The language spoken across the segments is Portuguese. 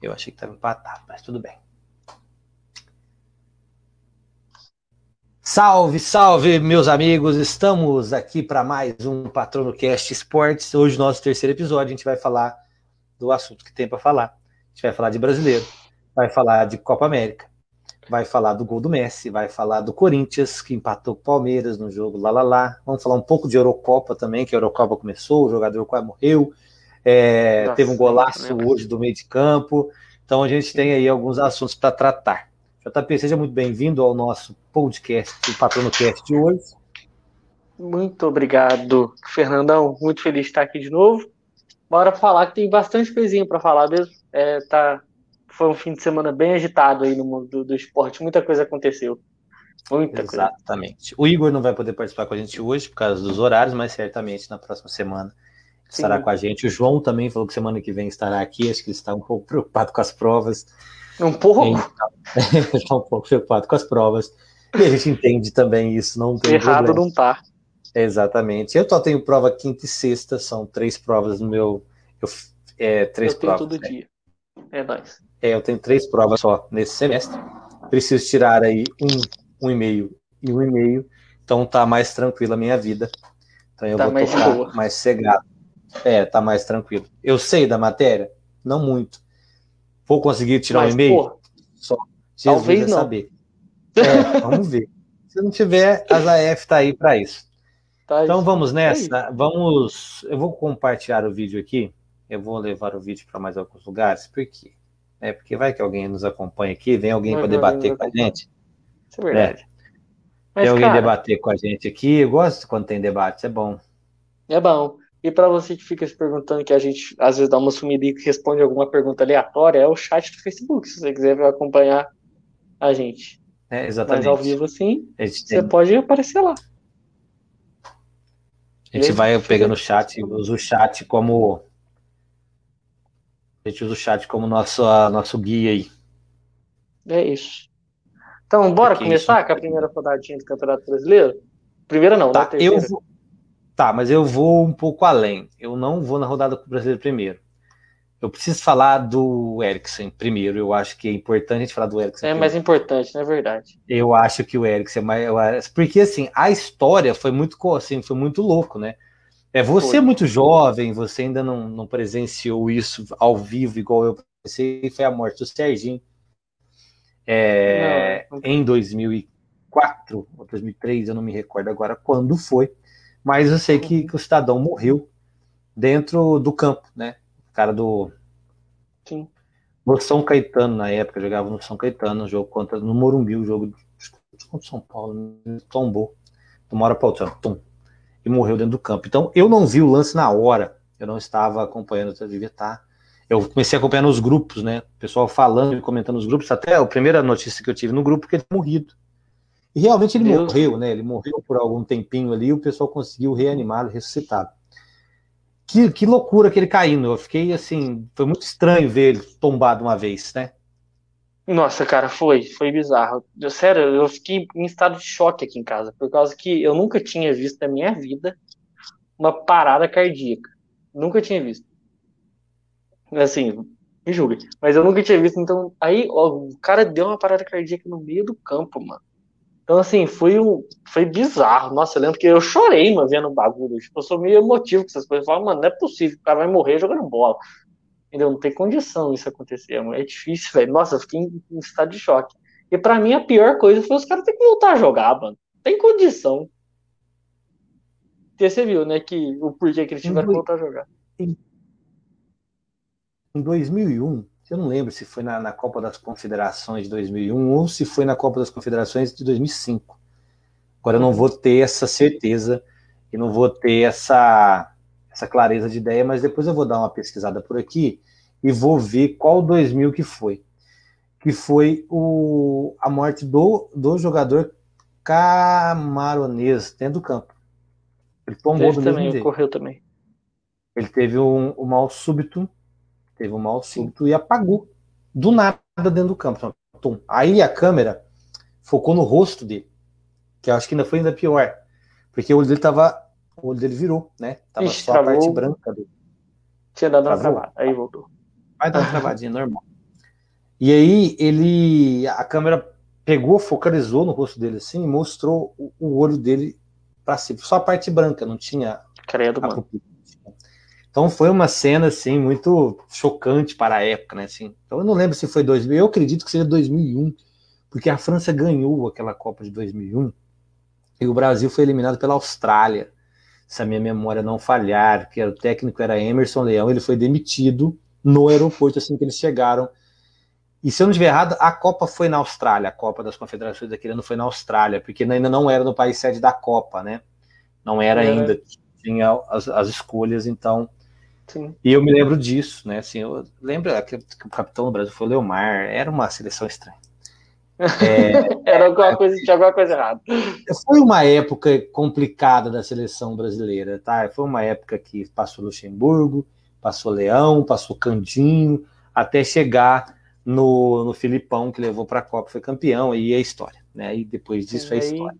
Eu achei que estava empatado, mas tudo bem. Salve, salve, meus amigos! Estamos aqui para mais um Patrono Cast Esportes. Hoje, nosso terceiro episódio, a gente vai falar do assunto que tem para falar. A gente vai falar de brasileiro, vai falar de Copa América, vai falar do gol do Messi, vai falar do Corinthians, que empatou com o Palmeiras no jogo lá, lá, lá. Vamos falar um pouco de Eurocopa também, que a Eurocopa começou, o jogador quase morreu. É, Nossa, teve um golaço hoje do meio de campo. Então a gente tem aí alguns assuntos para tratar. JP, seja muito bem-vindo ao nosso podcast, o Patrono Cast de hoje. Muito obrigado, Fernandão. Muito feliz de estar aqui de novo. Bora falar que tem bastante coisinha para falar mesmo. É, tá, foi um fim de semana bem agitado aí no mundo do, do esporte. Muita coisa aconteceu. Muita Exatamente. Coisa. O Igor não vai poder participar com a gente hoje por causa dos horários, mas certamente na próxima semana estará Sim. com a gente. O João também falou que semana que vem estará aqui. Acho que ele está um pouco preocupado com as provas. Um pouco? Está um pouco preocupado com as provas. E a gente entende também isso, não tem Errado problema. não tá. Exatamente. Eu só tenho prova quinta e sexta, são três provas no meu. Eu, é, três eu provas. todo né? dia. É nóis. É, eu tenho três provas só nesse semestre. Preciso tirar aí um, um e meio e um e meio. Então tá mais tranquila a minha vida. Então eu tá vou mais tocar boa. mais cegado. É, tá mais tranquilo. Eu sei da matéria? Não muito. Vou conseguir tirar Mas, um e-mail? Só Jesus Talvez não. saber. É, vamos ver. Se não tiver, a ZAF tá aí para isso. Tá então vamos nessa. Vamos. Eu vou compartilhar o vídeo aqui. Eu vou levar o vídeo para mais alguns lugares. Por quê? É porque vai que alguém nos acompanha aqui, vem alguém para debater com a gente. Isso é verdade. É. Mas, tem alguém cara, debater com a gente aqui. Eu gosto quando tem debate, é bom. É bom. E para você que fica se perguntando que a gente às vezes dá uma sumida e responde alguma pergunta aleatória, é o chat do Facebook, se você quiser acompanhar a gente. É, exatamente. Mas ao vivo assim, você pode aparecer lá. A gente vai pegando o chat, usa o chat como. A gente usa o chat como nosso, nosso guia aí. É isso. Então, bora começar isso? com a primeira rodadinha do Campeonato Brasileiro? Primeira não, tá, né? Eu vou, Tá, mas eu vou um pouco além. Eu não vou na rodada brasileira primeiro. Eu preciso falar do Eriksen primeiro. Eu acho que é importante a gente falar do Eriksen. É primeiro. mais importante, não é verdade? Eu acho que o Eriksen é mais. Porque, assim, a história foi muito, assim, foi muito louco, né? É, você foi. é muito jovem, você ainda não, não presenciou isso ao vivo, igual eu presenciei, foi a morte do Serginho. É, não, não... Em 2004 ou 2003, eu não me recordo agora quando foi. Mas eu sei que, que o cidadão morreu dentro do campo, né? O cara do. Sim. No São Caetano, na época, jogava no São Caetano, no jogo contra. No Morumbi, o jogo contra São Paulo, tombou. Uma hora para outra, tum, e morreu dentro do campo. Então, eu não vi o lance na hora, eu não estava acompanhando, eu devia estar. Eu comecei a acompanhar nos grupos, né? O pessoal falando e comentando nos grupos, até a primeira notícia que eu tive no grupo que ele tinha morrido. E realmente ele Deus. morreu, né? Ele morreu por algum tempinho ali, o pessoal conseguiu reanimá-lo, ressuscitá-lo. Que, que loucura que ele caindo. Eu fiquei assim, foi muito estranho ver ele tombado uma vez, né? Nossa, cara, foi, foi bizarro. Eu, sério, eu fiquei em estado de choque aqui em casa, por causa que eu nunca tinha visto na minha vida uma parada cardíaca. Nunca tinha visto. Assim, me julgue. Mas eu nunca tinha visto, então. Aí, ó, o cara deu uma parada cardíaca no meio do campo, mano. Então, assim, foi, um, foi bizarro. Nossa, eu lembro que eu chorei, mano, vendo o bagulho. Tipo, eu sou meio emotivo com essas coisas. Eu falo, mano, não é possível, o cara vai morrer jogando bola. Entendeu? Não tem condição isso acontecer, mano. É difícil, velho. Nossa, eu fiquei em, em, estado de choque. E pra mim, a pior coisa foi os caras terem que voltar a jogar, mano. Tem condição. E você viu, né, que o porquê que eles tiveram que voltar a jogar. Em 2001, eu não lembro se foi na, na, Copa das Confederações de 2001 ou se foi na Copa das Confederações de 2005. Agora eu não vou ter essa certeza e não vou ter essa, essa clareza de ideia, mas depois eu vou dar uma pesquisada por aqui e vou ver qual 2000 que foi. Que foi o, a morte do, do jogador camaronês dentro do campo. Ele tombou do também, ocorreu também. Ele teve um, um mal súbito teve um mal súbito e apagou do nada dentro do campo. Tum. Aí a câmera focou no rosto dele, que eu acho que ainda foi ainda pior, porque o olho dele tava, o olho dele virou, né? Tava Ixi, só travou. a parte branca dele. Tinha dado uma travada, aí voltou. Vai dar uma travadinha normal. E aí ele, a câmera pegou, focalizou no rosto dele assim, e mostrou o, o olho dele para cima, só a parte branca, não tinha. Credo, mano. Então foi uma cena assim muito chocante para a época, né? Assim. Então eu não lembro se foi 2000, eu acredito que seja 2001, porque a França ganhou aquela Copa de 2001 e o Brasil foi eliminado pela Austrália. Se a minha memória não falhar, que o técnico era Emerson Leão, ele foi demitido no aeroporto assim que eles chegaram e se eu não estiver errado, a Copa foi na Austrália, a Copa das Confederações daquele ano foi na Austrália, porque ainda não era no país sede da Copa, né? Não era é. ainda, tinha as, as escolhas, então. Sim. E eu me lembro disso, né? Assim, eu lembro que, o capitão do Brasil foi o Leomar, era uma seleção estranha. É, era alguma coisa, tinha alguma coisa errada. Foi uma época complicada da seleção brasileira, tá? Foi uma época que passou Luxemburgo, passou Leão, passou Candinho, até chegar no, no Filipão, que levou para a Copa, foi campeão, e é história, né? E depois disso é história.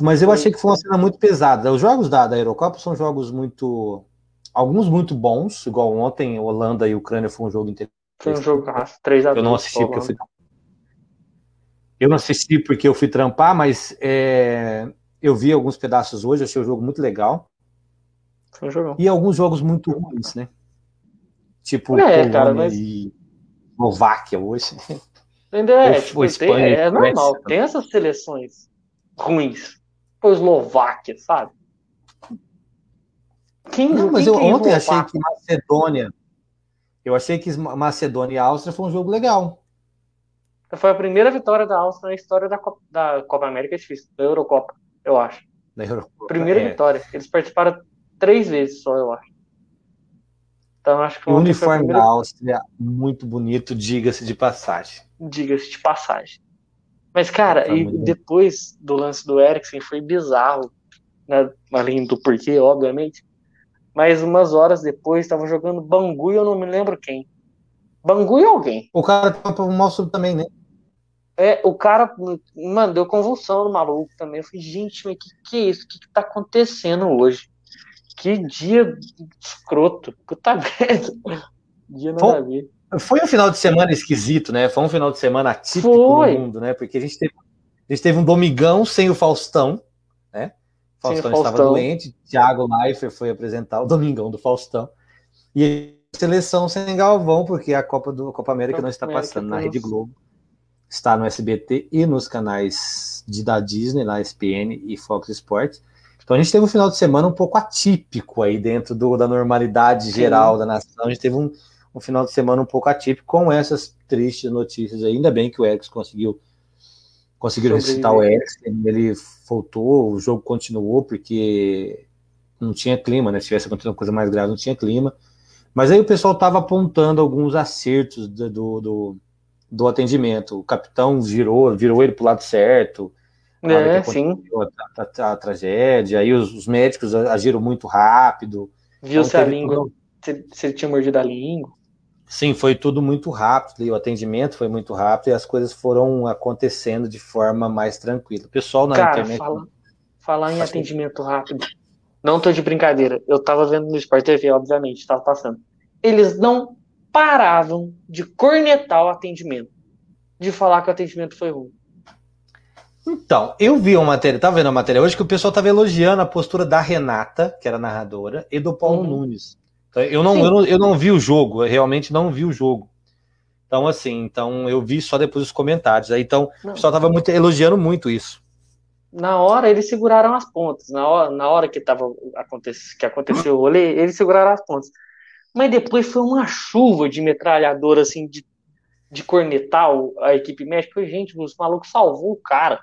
Mas eu achei que foi uma cena muito pesada. Os jogos da, da Eurocopa são jogos muito. Alguns muito bons, igual ontem, Holanda e Ucrânia foi um jogo interessante. Foi um jogo 3 a 2 Eu não assisti porque eu fui. Eu não assisti porque eu fui trampar, mas é... eu vi alguns pedaços hoje, achei o jogo muito legal. Foi um jogão. E alguns jogos muito ruins, né? Tipo, é, cara, mas... e Eslováquia hoje. Entendeu? É, tipo, Espanha, tem, é normal, tem essas seleções ruins. Foi Eslováquia, sabe? Quem, não, mas eu ontem achei que Macedônia. Eu achei que Macedônia e Áustria foi um jogo legal. Foi a primeira vitória da Áustria na história da Copa, da Copa América, é difícil, da Eurocopa, eu acho. Da Eurocopa, primeira é. vitória. Eles participaram três vezes só, eu acho. Então acho que o uniforme da Áustria muito bonito, diga-se de passagem. Diga-se de passagem. Mas cara, tá e depois do lance do Eriksen foi bizarro, né? além do porquê, obviamente. Mas umas horas depois estavam jogando Bangu e eu não me lembro quem. Bangu e alguém. O cara tava pro mostro também, né? É, o cara, mano, deu convulsão no maluco também. Eu falei, gente, mas que que é isso? O que, que tá acontecendo hoje? Que dia escroto. Puta merda. Dia nada foi, a ver. Foi um final de semana esquisito, né? Foi um final de semana atípico foi. no mundo, né? Porque a gente teve, a gente teve um domingão sem o Faustão, Faustão, Faustão estava doente, Thiago Leifert foi apresentar o domingão do Faustão. E a seleção sem Galvão, porque a Copa, do, Copa América Copa não está América passando na Rede Globo. Está no SBT e nos canais de, da Disney, na ESPN e Fox Sports. Então a gente teve um final de semana um pouco atípico aí dentro do, da normalidade geral Sim. da nação. A gente teve um, um, final de semana um pouco atípico com essas tristes notícias. Ainda bem que o Erickson conseguiu conseguiu ressuscitar o Erickson. Ele voltou, o jogo continuou porque não tinha clima, né? Se tivesse acontecido uma coisa mais grave, não tinha clima. Mas aí o pessoal estava apontando alguns acertos do, do, do, do atendimento. O capitão virou, virou ele para o lado certo é, sim. A, a, a, tragédia, aí os, os, médicos agiram muito rápido. Viu então, se a língua, se, se ele tinha mordido a língua. Sim, foi tudo muito rápido, e o atendimento foi muito rápido, e as coisas foram acontecendo de forma mais tranquila. O pessoal na Cara, internet. Fala, falar em atendimento rápido. Não tô de brincadeira. Eu tava vendo no Sport TV, obviamente, tava passando. Eles não paravam de cornetar o atendimento, de falar que o atendimento foi ruim. Então, eu vi uma matéria, tava vendo a matéria hoje que o pessoal tava elogiando a postura da Renata, que era narradora, e do Paulo uhum. Nunes. Então, eu, não, eu, não, eu não vi o jogo, eu realmente não vi o jogo. Então, assim, então eu vi só depois os comentários. Aí, então, não. o pessoal tava muito, elogiando muito isso. Na hora, eles seguraram as pontas. Na hora, na hora que, tava, que aconteceu o rolê, eles seguraram as pontas. Mas depois foi uma chuva de metralhadora, assim, de, de cornetar a equipe médica. Gente, os malucos salvou o cara.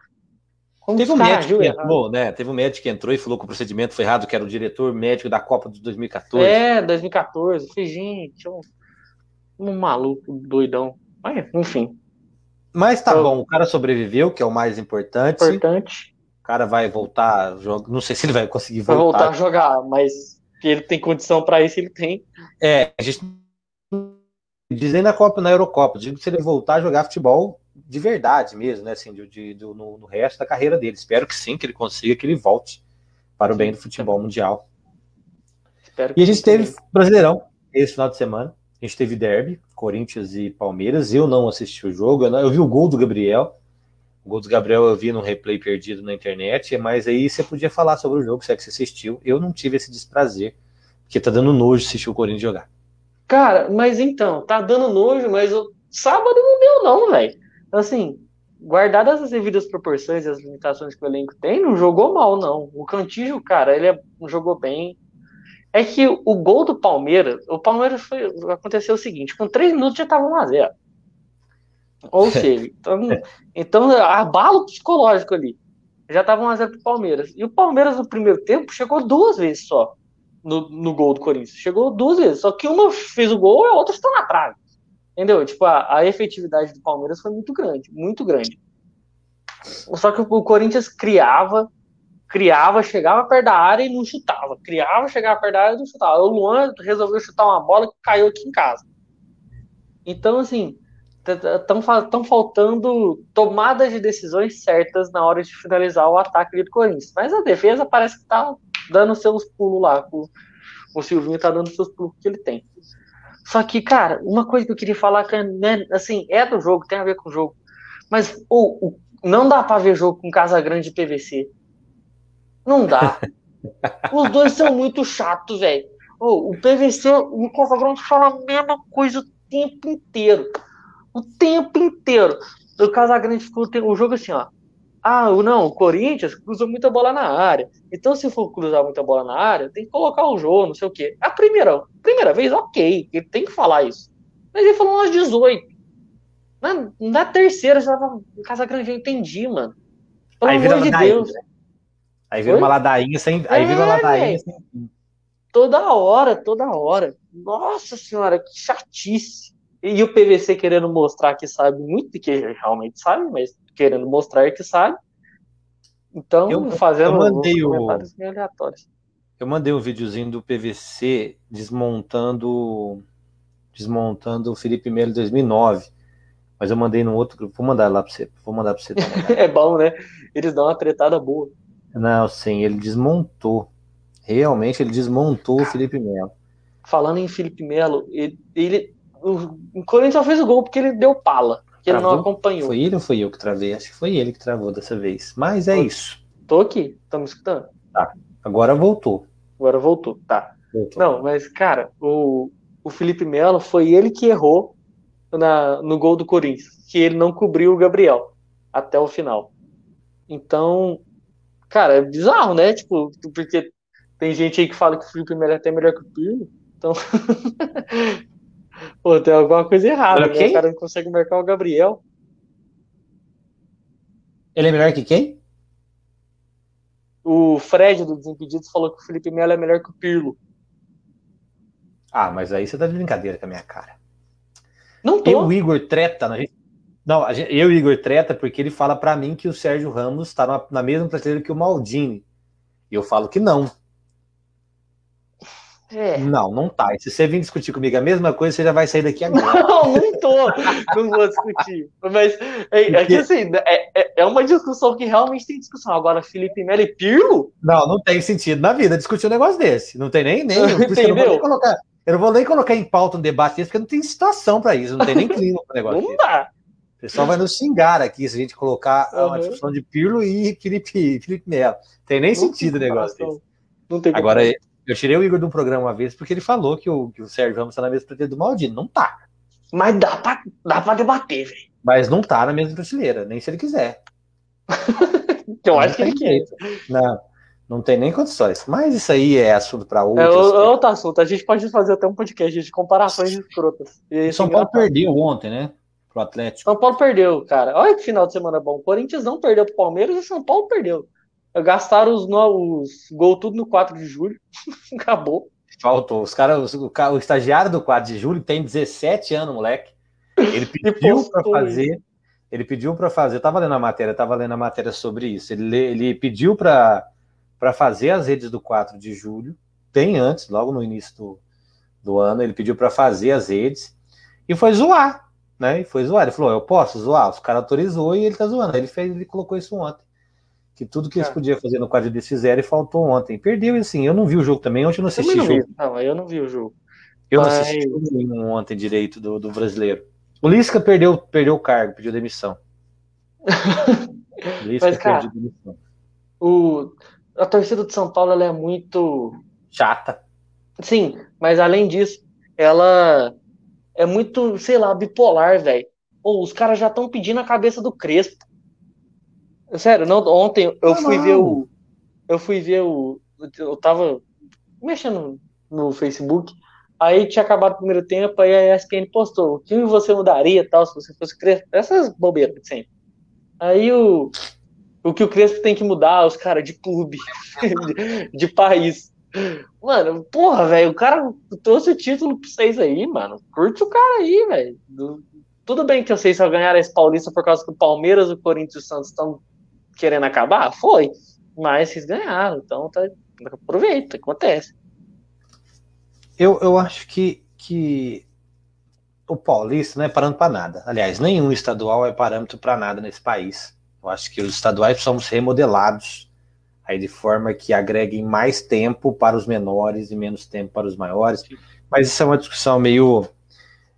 Teve um médico que entrou, né? Teve um médico que entrou e falou que o procedimento foi errado, que era o diretor médico da Copa de 2014. É, 2014. Eu falei, gente, um, um maluco doidão. Mas, enfim. Mas tá bom, o cara sobreviveu, que é o mais importante. Importante. O cara vai voltar, joga... não sei se ele vai conseguir voltar. Vai voltar a jogar, mas ele tem condição para isso, ele tem. É, a gente dizem na Copa, na Eurocopa, digo que se ele voltar a jogar futebol, de verdade mesmo, né? Assim, de, de, do, no, no, resto da carreira dele. Espero que sim, que ele consiga, que ele volte para o bem do futebol mundial. e a gente teve Brasileirão esse final de semana. A gente teve derby, Corinthians e Palmeiras. Eu não assisti o jogo, eu, não, eu vi o gol do Gabriel. O gol do Gabriel eu vi num replay perdido na internet, mas aí você podia falar sobre o jogo, se é que você assistiu. Eu não tive esse desprazer, porque tá dando nojo assistir o Corinthians jogar. Cara, mas então, tá dando nojo, mas o sábado não deu, não, velho. Assim, guardadas as devidas proporções e as limitações que o elenco tem, não jogou mal, não. O Cantígio, cara, ele é, jogou bem. É que o gol do Palmeiras, o Palmeiras foi. Aconteceu o seguinte: com três minutos já tava 1x0. Ou seja, então, então abalo psicológico ali. Já tava 1x0 pro Palmeiras. E o Palmeiras no primeiro tempo chegou duas vezes só no, no gol do Corinthians. Chegou duas vezes. Só que uma fez o gol e a outra está na trave. Entendeu? Tipo, a, a efetividade do Palmeiras foi muito grande, muito grande. Só que o Corinthians criava, criava, chegava perto da área e não chutava. Criava, chegava perto da área e não chutava. O Luan resolveu chutar uma bola que caiu aqui em casa. Então, assim, estão faltando tomadas de decisões certas na hora de finalizar o ataque do Corinthians. Mas a defesa parece que está dando seus pulos lá. O, o Silvinho está dando seus pulos que ele tem. Só que, cara, uma coisa que eu queria falar que né, assim, é do jogo, tem a ver com o jogo. Mas oh, não dá para ver jogo com Casa Grande e PVC. Não dá. Os dois são muito chatos, velho. O PVC e o Casa Grande falam a mesma coisa o tempo inteiro. O tempo inteiro. O Casa Grande ficou o jogo assim, ó. Ah, não, o Corinthians cruzou muita bola na área. Então, se for cruzar muita bola na área, tem que colocar o jogo, não sei o quê. A primeira, primeira vez, ok, ele tem que falar isso. Mas ele falou umas 18. Na, na terceira, já tava em Casa Grande, eu entendi, mano. Pelo aí amor de Deus. Né? Aí vira uma ladainha sem. Aí é, vira uma é, ladainha sem. Toda hora, toda hora. Nossa senhora, que chatice. E o PVC querendo mostrar que sabe muito, que realmente sabe, mas querendo mostrar que sabe. Então, eu, fazendo eu mandei comentários o... aleatórios. Eu mandei um videozinho do PVC desmontando desmontando o Felipe Melo em 2009. Mas eu mandei no outro grupo. Vou mandar lá para você. Vou mandar para você é bom, né? Eles dão uma tretada boa. Não, sim, ele desmontou. Realmente ele desmontou o Felipe Melo. Falando em Felipe Melo, ele, ele o Corinthians só fez o gol porque ele deu pala que ele não acompanhou. Foi ele ou foi eu que travei? Acho que foi ele que travou dessa vez. Mas é tô, isso. Tô aqui, estamos escutando. Tá. Agora voltou. Agora voltou, tá. Voltou. Não, mas, cara, o, o Felipe Melo foi ele que errou na, no gol do Corinthians, que ele não cobriu o Gabriel até o final. Então, cara, é bizarro, né? Tipo, porque tem gente aí que fala que o Felipe Melo é até melhor que o Pirlo. Então, Pô, tem alguma coisa errada, né? O cara não consegue marcar o Gabriel. Ele é melhor que quem? O Fred do Desimpedidos falou que o Felipe Melo é melhor que o Pirlo. Ah, mas aí você tá de brincadeira com a minha cara. Não tô. Eu, o Igor treta, na gente... não, eu o Igor treta porque ele fala para mim que o Sérgio Ramos tá na, na mesma prateleira que o Maldini. E eu falo que não. É. Não, não tá. E se você vir discutir comigo a mesma coisa, você já vai sair daqui agora. Não, não tô. não vou discutir. Mas é, é que assim, é, é, é uma discussão que realmente tem discussão. Agora, Felipe Melo e Pirlo? Não, não tem sentido na vida discutir um negócio desse. Não tem nem. nem Entendeu? Eu não, vou nem colocar, eu não vou nem colocar em pauta um debate desse, porque não tem situação para isso. Não tem nem clima para negócio. Não dá. O pessoal vai nos xingar aqui se a gente colocar uhum. uma discussão de Pirlo e Felipe, Felipe Melo. Tem nem não sentido o negócio desse. Não tem Agora, eu tirei o Igor de um programa uma vez porque ele falou que o, que o Sérgio Ramos tá na mesma prateleira do Maldini. Não tá. Mas dá pra, dá pra debater, velho. Mas não tá na mesma prateleira, nem se ele quiser. eu não acho que ele quer. Não, não tem nem condições. Mas isso aí é assunto para outro. É, outro assunto. A gente pode fazer até um podcast de comparações escrotas. E São Paulo perdeu ontem, né? Pro Atlético. São Paulo perdeu, cara. Olha que final de semana bom. O Corinthians não perdeu pro Palmeiras e São Paulo perdeu. Gastaram os, os gol tudo no 4 de julho. Acabou. Faltou. Os caras, o, o, estagiário do 4 de julho tem 17 anos, moleque. Ele pediu para fazer. Ele pediu para fazer. Eu tava lendo a matéria, tava lendo a matéria sobre isso. Ele, ele pediu para fazer as redes do 4 de julho, bem antes, logo no início do, do ano. Ele pediu para fazer as redes e foi zoar, né? E foi zoar. Ele falou: Eu posso zoar? Os caras autorizou e ele tá zoando. Ele fez, ele colocou isso ontem que tudo que eles é. podiam fazer no quadro eles fizeram e faltou ontem. Perdeu, assim, eu não vi o jogo também, ontem eu não assisti eu não jogo. Não, eu não vi o jogo. Eu Mas... não assisti nenhum ontem direito do, do brasileiro. O Lisca perdeu, perdeu o cargo, pediu demissão. Lisca Mas, cara, perdeu demissão. O, a torcida do São Paulo ela é muito chata. Sim, mas além disso, ela é muito, sei lá, bipolar, velho. os caras já estão pedindo a cabeça do Crespo. Sério, não, ontem eu fui ver o. Eu fui ver o. Eu tava mexendo no Facebook. Aí tinha acabado o primeiro tempo, aí a ESPN postou o que você mudaria tal, se você fosse Crespo. Essas bobeiras de sempre. Aí o, o que o Crespo tem que mudar, os caras de clube, de, de, país. Mano, porra, velho, o cara trouxe o título pra vocês aí, mano. Curte o cara aí, velho. Tudo bem que vocês só ganharam esse Paulista por causa que o Palmeiras, o Corinthians e o Santos estão querendo acabar? Foi. Mas vocês ganharam, então tá, aproveita, acontece. Eu, eu acho que, que o Paulista não é parâmetro para nada. Aliás, nenhum estadual é parâmetro para nada nesse país. Eu acho que os estaduais precisam ser remodelados aí de forma que agreguem mais tempo para os menores e menos tempo para os maiores. Mas isso é uma discussão meio.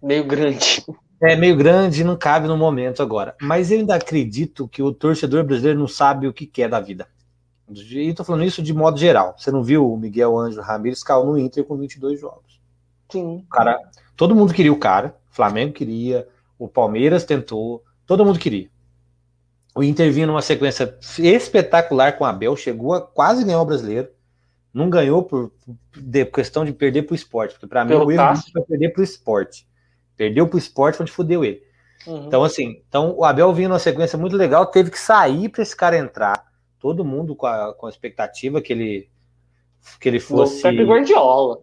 Meio grande. É meio grande e não cabe no momento agora. Mas eu ainda acredito que o torcedor brasileiro não sabe o que quer da vida. E estou falando isso de modo geral. Você não viu o Miguel Ângelo Ramírez caiu no Inter com 22 jogos. Sim. Cara, todo mundo queria o cara. O Flamengo queria, o Palmeiras tentou, todo mundo queria. O Inter vinha numa sequência espetacular com o Abel, chegou a quase ganhar o brasileiro. Não ganhou por, de, questão de perder para o esporte, porque para mim o erro foi perder para o esporte. Perdeu para o esporte onde fudeu ele. Uhum. Então, assim, então o Abel vinha numa sequência muito legal, teve que sair para esse cara entrar. Todo mundo com a, com a expectativa que ele que ele fosse. Pepe Guardiola.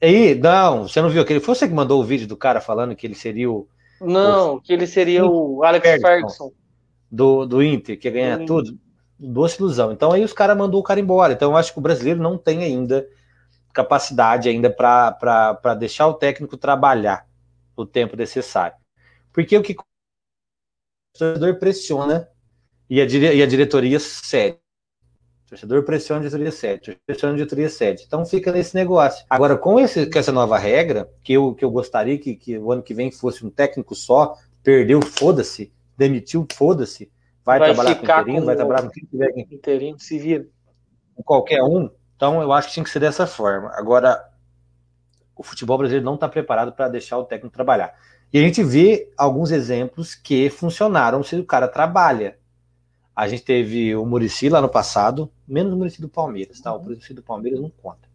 Aí, não, você não viu aquele? Foi você que mandou o vídeo do cara falando que ele seria o. Não, o, que ele seria o Alex Ferguson. Ferguson do, do Inter, que ganha hum. tudo, doce ilusão. Então aí os caras mandou o cara embora. Então eu acho que o brasileiro não tem ainda capacidade ainda para deixar o técnico trabalhar o tempo necessário. Porque o que o torcedor pressiona e a, dire, e a diretoria cede. O torcedor pressiona a diretoria cede, pressiona a diretoria cede. Então fica nesse negócio. Agora, com, esse, com essa nova regra, que eu, que eu gostaria que, que o ano que vem fosse um técnico só, perdeu, foda-se, demitiu, foda-se. Vai, vai, trabalhar com interino, com vai trabalhar com quem tiver. Interino, se vira. Com qualquer um. Então, eu acho que tinha que ser dessa forma. Agora, o futebol brasileiro não está preparado para deixar o técnico trabalhar. E a gente vê alguns exemplos que funcionaram se o cara trabalha. A gente teve o Murici lá no passado, menos o Murici do Palmeiras, tá? O Murici do Palmeiras não conta.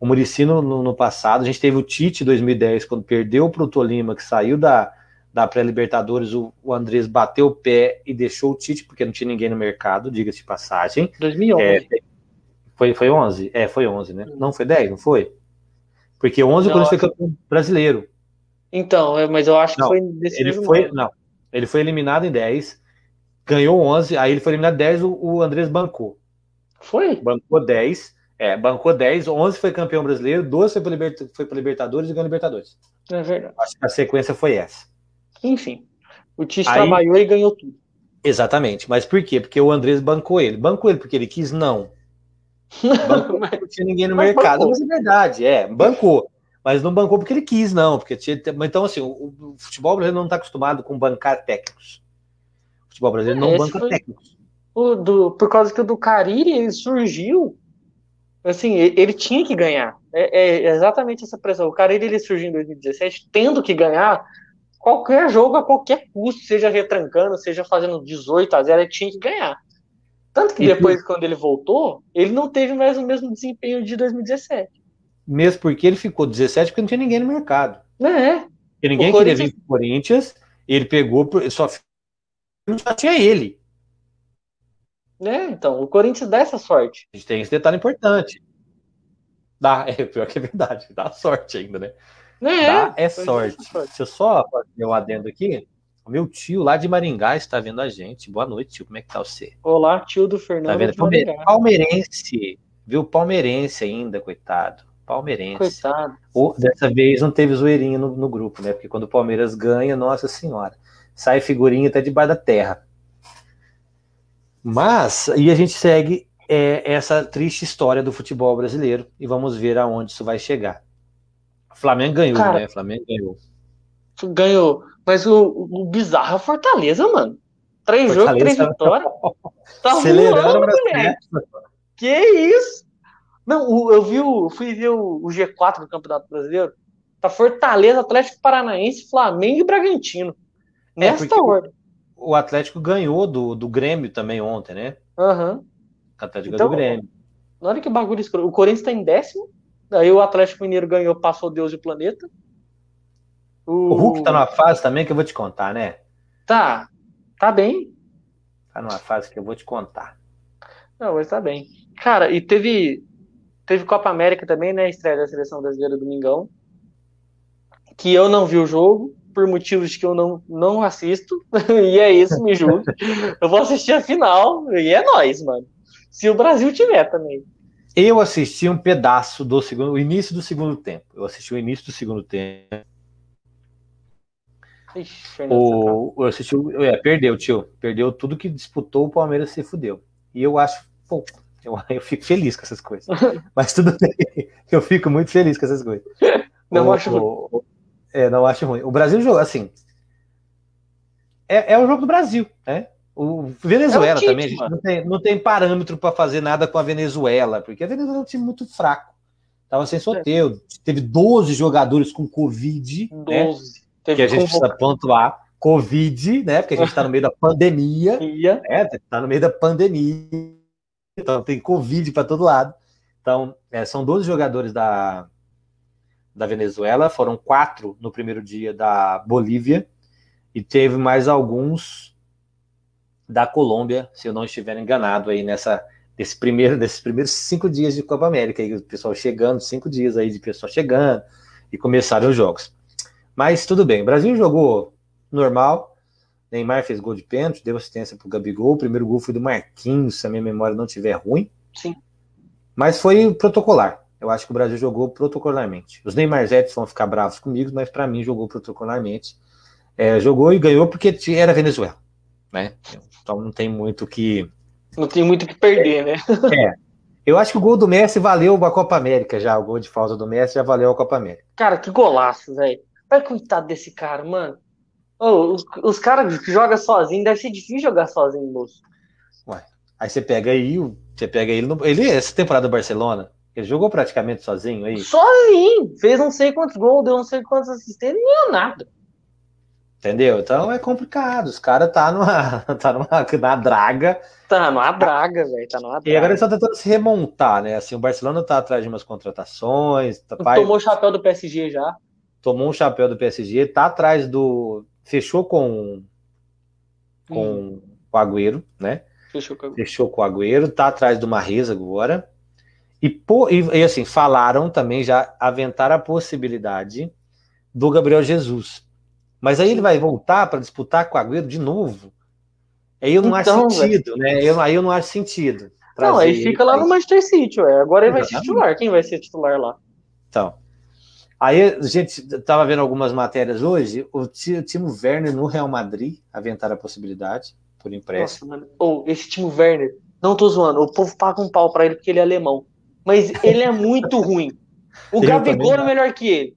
O Murici no, no, passado, a gente teve o Tite 2010, quando perdeu para o Tolima, que saiu da, da pré-Libertadores, o, o Andrés bateu o pé e deixou o Tite, porque não tinha ninguém no mercado, diga-se de passagem. 2011. É, foi, foi 11? É, foi 11, né? Não, foi 10, não foi? Porque 11 não, o Corinthians foi campeão brasileiro. Então, é, mas eu acho não, que foi desse ele foi Não, ele foi eliminado em 10, ganhou 11, aí ele foi eliminado em 10, o, o Andrés bancou. Foi? Bancou 10, é, bancou 10, 11 foi campeão brasileiro, 12 foi para Liberta, Libertadores e ganhou Libertadores. É verdade. Acho que a sequência foi essa. Enfim, o Tite Aí, trabalhou e ganhou tudo. Exatamente. Mas por quê? Porque o Andrés bancou ele. Bancou ele porque ele quis? Não. Bancou porque não tinha ninguém no mercado. Bancou. Mas é verdade, é. Bancou. Mas não bancou porque ele quis, não. Porque tinha... Então, assim, o, o futebol brasileiro não está acostumado com bancar técnicos. O futebol brasileiro não banca foi... técnicos. O do, por causa que o do Cariri ele surgiu. Assim, ele, ele tinha que ganhar. É, é, exatamente essa pressão. O Cariri ele surgiu em 2017 tendo que ganhar qualquer jogo a qualquer custo, seja retrancando, seja fazendo 18 a 0, ele tinha que ganhar. Tanto que depois, quando ele voltou, ele não teve mais o mesmo desempenho de 2017. Mesmo porque ele ficou 17 porque não tinha ninguém no mercado. É. Porque ninguém o queria vir pro Corinthians, ele pegou, só, só tinha ele. É, então, o Corinthians dá essa sorte. A gente tem esse detalhe importante. Dá, é pior que é verdade, dá sorte ainda, né? É, Dá é sorte. Deixa eu só fazer um adendo aqui. Meu tio lá de Maringá está vendo a gente. Boa noite, tio. Como é que tá você? Olá, tio do Fernando. Tá vendo? Palme palmeirense. Viu? Palmeirense ainda, coitado. Palmeirense. Coitado. Dessa vez não teve zoeirinha no, no, grupo, né? Porque quando o Palmeiras ganha, nossa senhora, sai figurinha até debaixo da terra. Mas, e a gente segue é, essa triste história do futebol brasileiro e vamos ver aonde isso vai chegar. Flamengo ganhou, Cara, né? Flamengo ganhou. Ganhou. Mas o, o bizarro é Fortaleza, mano. Três jogos, três vitórias. Tá Acelerando, moleque. Que isso? Não, eu vi o, fui ver o, o G4 do Campeonato Brasileiro. Tá Fortaleza, Atlético Paranaense, Flamengo e Bragantino. É, Nesta é ordem. O Atlético ganhou do, do Grêmio também ontem, né? Aham. Uhum. O Atlético então, do Grêmio. Hora que bagulho escuro. O Corinthians tá em décimo. Aí o Atlético Mineiro ganhou, passou Deus e o planeta. O... o Hulk tá numa fase também que eu vou te contar, né? Tá. Tá bem. Tá numa fase que eu vou te contar. Não, mas tá bem. Cara, e teve teve Copa América também, né? Estreia da seleção brasileira domingão. Que eu não vi o jogo, por motivos que eu não, não assisto. e é isso, me julgue. eu vou assistir a final e é nós, mano. Se o Brasil tiver também. Eu assisti um pedaço do segundo, o início do segundo tempo. Eu assisti o início do segundo tempo. Ixi, o, eu assisti, é, perdeu, tio. Perdeu tudo que disputou, o Palmeiras se fudeu. E eu acho, pô, eu, eu fico feliz com essas coisas. Mas tudo bem, eu fico muito feliz com essas coisas. Não o, acho ruim. É, não acho ruim. O Brasil jogou, assim, é, é o jogo do Brasil, né? O Venezuela é também, a gente não tem, não tem parâmetro para fazer nada com a Venezuela, porque a Venezuela é um time muito fraco. Tava sem sorteio. É. Teve 12 jogadores com Covid. 12. Né? Teve que a gente precisa pontuar. Covid, né? Porque a gente está no meio da pandemia. né? Tá no meio da pandemia. Então tem Covid para todo lado. Então, é, são 12 jogadores da, da Venezuela, foram quatro no primeiro dia da Bolívia, e teve mais alguns da Colômbia, se eu não estiver enganado aí nessa desse primeiro, desses primeiros cinco dias de Copa América, aí o pessoal chegando, cinco dias aí de pessoal chegando e começaram os jogos. Mas tudo bem, o Brasil jogou normal. Neymar fez gol de pênalti, deu assistência para o Gabigol. O primeiro gol foi do Marquinhos, se a minha memória não estiver ruim. Sim. Mas foi protocolar. Eu acho que o Brasil jogou protocolarmente. Os Neymarzetes vão ficar bravos comigo, mas para mim jogou protocolarmente. É, jogou e ganhou porque era Venezuela. Né? Então não tem muito que. Não tem muito que perder, né? É. Eu acho que o gol do Messi valeu a Copa América já. O gol de falta do Messi já valeu a Copa América. Cara, que golaço, velho. Vai coitado desse cara, mano. Oh, os, os caras que jogam sozinho, deve ser difícil jogar sozinho, moço. Ué, aí você pega aí, você pega ele no, ele essa temporada do Barcelona, ele jogou praticamente sozinho aí. Sozinho, fez não sei quantos gols, deu não sei quantos assistentes, nem nada. Entendeu? Então é complicado. Os caras tá numa, tá numa na draga. Tá numa draga, velho. Tá numa draga. E agora eles estão tentando se remontar, né? Assim, o Barcelona tá atrás de umas contratações. Tá, Tomou o chapéu do PSG já tomou um chapéu do PSG, tá atrás do. Fechou com. Com hum. o Agüero, né? Fechou com, Fechou com o Agüero, tá atrás do Marreza agora. E, e, e, assim, falaram também, já aventaram a possibilidade do Gabriel Jesus. Mas aí ele vai voltar para disputar com o Agüero de novo. Aí eu não então, acho sentido, né? Eu, aí eu não acho sentido. Não, aí fica lá no Manchester City, ué. Agora ele vai ser titular. Quem vai ser titular lá? Então. Aí a gente estava vendo algumas matérias hoje, o Timo Werner no Real Madrid aventaram a possibilidade por empréstimo. Nossa, oh, esse Timo Werner, não tô zoando, o povo paga um pau para ele porque ele é alemão, mas ele é muito ruim. O Gabigol é melhor que ele.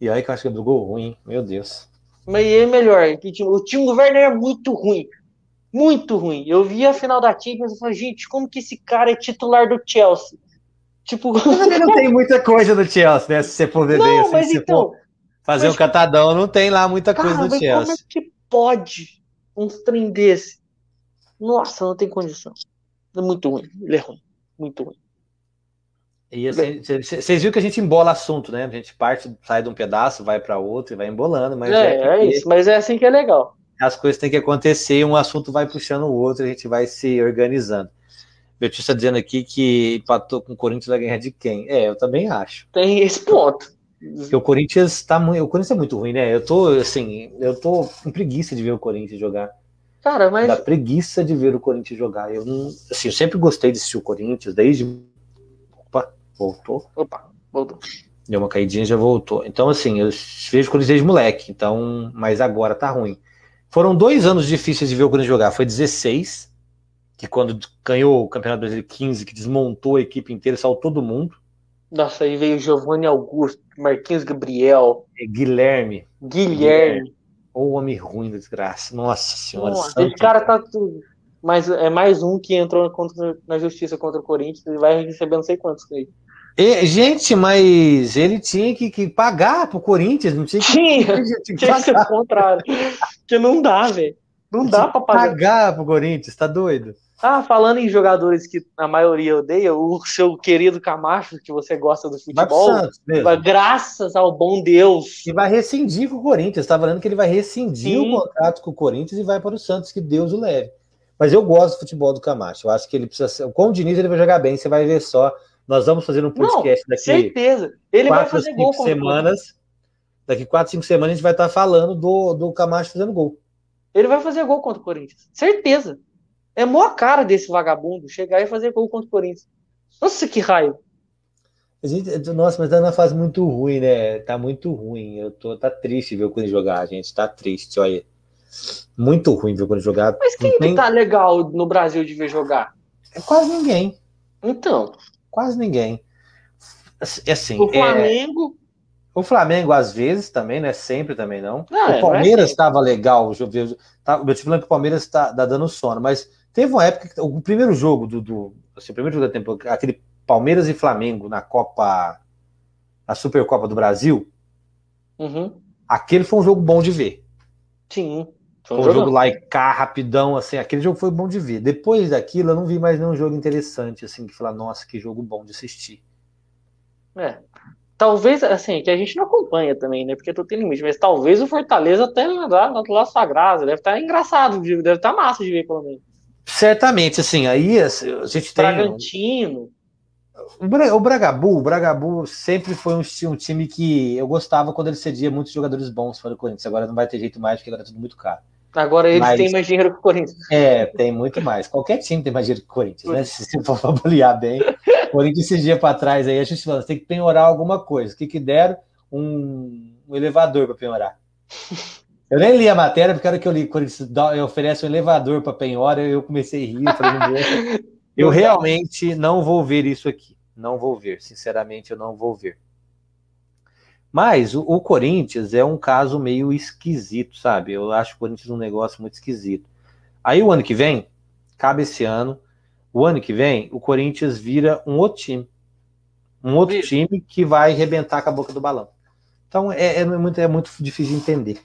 E aí que eu acho que o Gabigol ruim, meu Deus. Mas ele é melhor. O Timo Werner é muito ruim. Muito ruim. Eu vi a final da Champions e falei, gente, como que esse cara é titular do Chelsea? Tipo, não tem muita coisa no Chelsea, né? Se você for ver não, bem, assim, se então, for fazer mas... um catadão, não tem lá muita cara, coisa no Chelsea. Como é que pode um trem desse? Nossa, não tem condição. É muito ruim. Ele é ruim. Muito ruim. E assim, vocês viram que a gente embola assunto, né? A gente parte, sai de um pedaço, vai para outro e vai embolando, mas é, é, é isso, mas é assim que é legal. As coisas têm que acontecer, um assunto vai puxando o outro, a gente vai se organizando. Está dizendo aqui que empatou com o Corinthians vai ganhar de quem? É, eu também acho. Tem esse ponto. Porque o Corinthians tá muito. O Corinthians é muito ruim, né? Eu tô, assim, eu tô com preguiça de ver o Corinthians jogar. Cara, mas. Dá preguiça de ver o Corinthians jogar. Eu não. Assim, eu sempre gostei de assistir o Corinthians, desde. Opa, voltou. Opa, voltou. Deu uma caidinha e já voltou. Então, assim, eu vejo o Corinthians desde moleque. Então, mas agora tá ruim. Foram dois anos difíceis de ver o Corinthians jogar. Foi 16 que quando ganhou o Campeonato Brasileiro 15, que desmontou a equipe inteira, saiu todo mundo. Nossa, aí veio Giovanni Augusto, Marquinhos Gabriel, Guilherme. Guilherme. Ou homem ruim, desgraça. Nossa senhora. Nossa, esse cara tá tudo. Mas é mais um que entrou contra- na justiça contra o Corinthians e vai receber não sei quantos aí. E, gente, mas ele tinha que, que pagar pro Corinthians, não tinha que, Tinha, tinha que ser o contrário. Porque não dá, velho. Não dá pra pagar. pagar pro Corinthians, tá doido? Ah, falando em jogadores que a maioria odeia, o seu querido Camacho, que você gosta do Vai futebol, vai- graças ao bom Deus. E vai rescindir com o Corinthians. Tá falando que ele vai rescindir Sim. o contrato com o Corinthians e vai para o Santos, que Deus o leve. Mas eu gosto do futebol do Camacho. Eu acho que ele precisa ser. Com o Diniz ele vai jogar bem, você vai ver só. Nós vamos fazer um podcast daqui Certeza. Ele vai quatro, fazer gol cinco o semanas. Daqui quatro, cinco semanas a gente vai estar falando do, do Camacho fazendo gol. Ele vai fazer gol contra o Corinthians. Certeza. É mó cara desse vagabundo chegar e fazer gol contra o Corinthians. Nossa, que raio. A gente, nossa, mas tá numa fase muito ruim, né? Tá muito ruim. Eu tô, tá triste ver o Corinthians jogar, gente. Tá triste, olha. Muito ruim ver o Corinthians jogar. Mas quem que tá legal no Brasil de ver jogar? É quase ninguém. Então, Quase ninguém. Assim, o é, Flamengo. o Flamengo às vezes também, né? Sempre também não. Não, é, o Palmeiras não é estava legal. eu ver, tá, eu te falando que o Palmeiras tá, tá dando sono, mas teve uma época que o primeiro jogo do, do assim, o primeiro jogo da temporada, aquele Palmeiras e Flamengo na Copa, na Supercopa do Brasil, Uhum. aquele foi um jogo bom de ver. Sim. Foi um jogo lá e cá, rapidão, assim, aquele jogo foi bom de ver. Depois daquilo, eu não vi mais nenhum jogo interessante, assim, que falar, nossa, que jogo bom de assistir. É. Talvez, assim, que a gente não acompanha também, né? Porque tu tem limite, mas talvez o Fortaleza até lá, lá sua graça. Deve estar engraçado, de- deve estar massa de ver, pelo menos. Certamente, assim, aí assim, a gente tem. Bragantino. O, Bra- o Bragabu, o Bragabu sempre foi um, um time que eu gostava quando ele cedia muitos jogadores bons para o Corinthians. Agora não vai ter jeito mais, porque agora é tudo muito caro. Agora eles Mas- têm mais dinheiro que o Corinthians. É, tem muito mais. Qualquer time tem mais dinheiro que o Corinthians, né? Se você for avaliar bem. O Corinthians dias para trás aí, a gente falou, tem que penhorar alguma coisa. O que que deram? Um, um elevador para penhorar. Eu nem li a matéria, porque a hora que eu li, Corinthians dá- oferece um elevador para penhora, eu comecei a rir. Eu, falei, "Meu Deus, eu realmente não vou ver isso aqui. Não vou ver. Sinceramente, eu não vou ver. Mas o, o Corinthians é um caso meio esquisito, sabe? Eu acho o Corinthians um negócio muito esquisito. Aí o ano que vem, cabe esse ano, o ano que vem, o Corinthians vira um outro time. Um outro time que vai arrebentar com a boca do balão. Então é, é muito, é muito difícil de entender.